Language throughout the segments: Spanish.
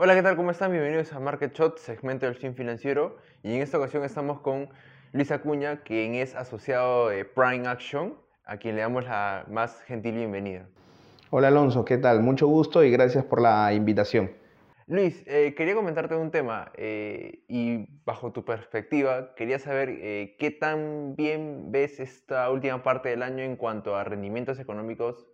Hola, ¿qué tal? ¿Cómo están? Bienvenidos a Market Shot, segmento del fin financiero. Y en esta ocasión estamos con Luis Acuña, quien es asociado de Prime Action, a quien le damos la más gentil bienvenida. Hola Alonso, ¿qué tal? Mucho gusto y gracias por la invitación. Luis, eh, quería comentarte un tema eh, y bajo tu perspectiva quería saber eh, qué tan bien ves esta última parte del año en cuanto a rendimientos económicos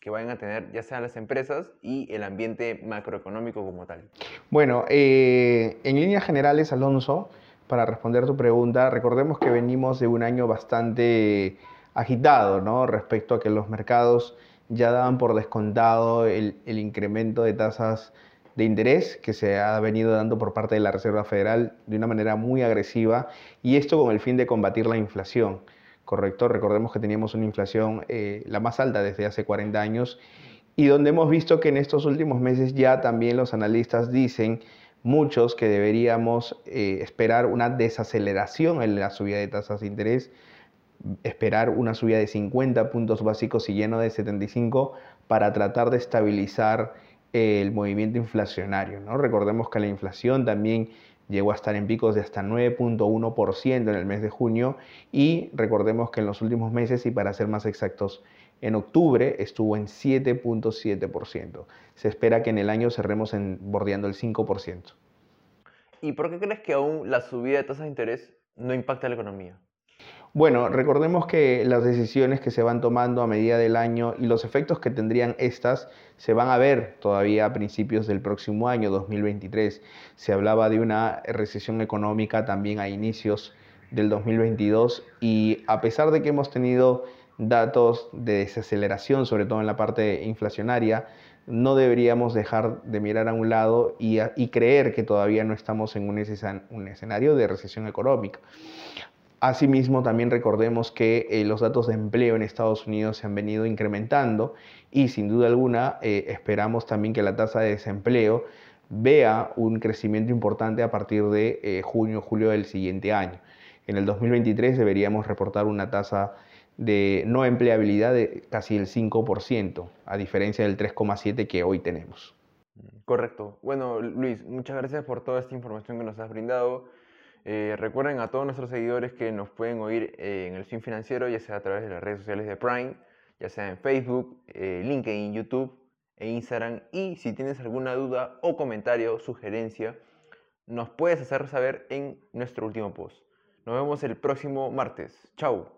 que vayan a tener ya sean las empresas y el ambiente macroeconómico como tal. Bueno, en líneas generales, Alonso, para responder tu pregunta, recordemos que venimos de un año bastante agitado, ¿no? Respecto a que los mercados ya daban por descontado el, el incremento de tasas de interés que se ha venido dando por parte de la Reserva Federal de una manera muy agresiva y esto con el fin de combatir la inflación. Correcto, recordemos que teníamos una inflación eh, la más alta desde hace 40 años y donde hemos visto que en estos últimos meses ya también los analistas dicen muchos que deberíamos eh, esperar una desaceleración en la subida de tasas de interés, esperar una subida de 50 puntos básicos y lleno de 75 para tratar de estabilizar el movimiento inflacionario. ¿no? Recordemos que la inflación también llegó a estar en picos de hasta 9.1% en el mes de junio y recordemos que en los últimos meses, y para ser más exactos, en octubre estuvo en 7.7%. Se espera que en el año cerremos en, bordeando el 5%. ¿Y por qué crees que aún la subida de tasas de interés no impacta la economía? Bueno, recordemos que las decisiones que se van tomando a medida del año y los efectos que tendrían estas se van a ver todavía a principios del próximo año, 2023. Se hablaba de una recesión económica también a inicios del 2022 y a pesar de que hemos tenido datos de desaceleración, sobre todo en la parte inflacionaria, no deberíamos dejar de mirar a un lado y, creer que todavía no estamos en un escenario de recesión económica. Asimismo, también recordemos que eh, los datos de empleo en Estados Unidos se han venido incrementando y sin duda alguna eh, esperamos también que la tasa de desempleo vea un crecimiento importante a partir de eh, junio, julio del siguiente año. En el 2023 deberíamos reportar una tasa de no empleabilidad de casi el 5%, a diferencia del 3,7% que hoy tenemos. Correcto. Bueno, Luis, muchas gracias por toda esta información que nos has brindado. Eh, recuerden a todos nuestros seguidores que nos pueden oír eh, en el fin financiero, ya sea a través de las redes sociales de Prime, ya sea en Facebook, eh, LinkedIn, YouTube e Instagram. Y si tienes alguna duda o comentario sugerencia, nos puedes hacer saber en nuestro último post. Nos vemos el próximo martes. Chao.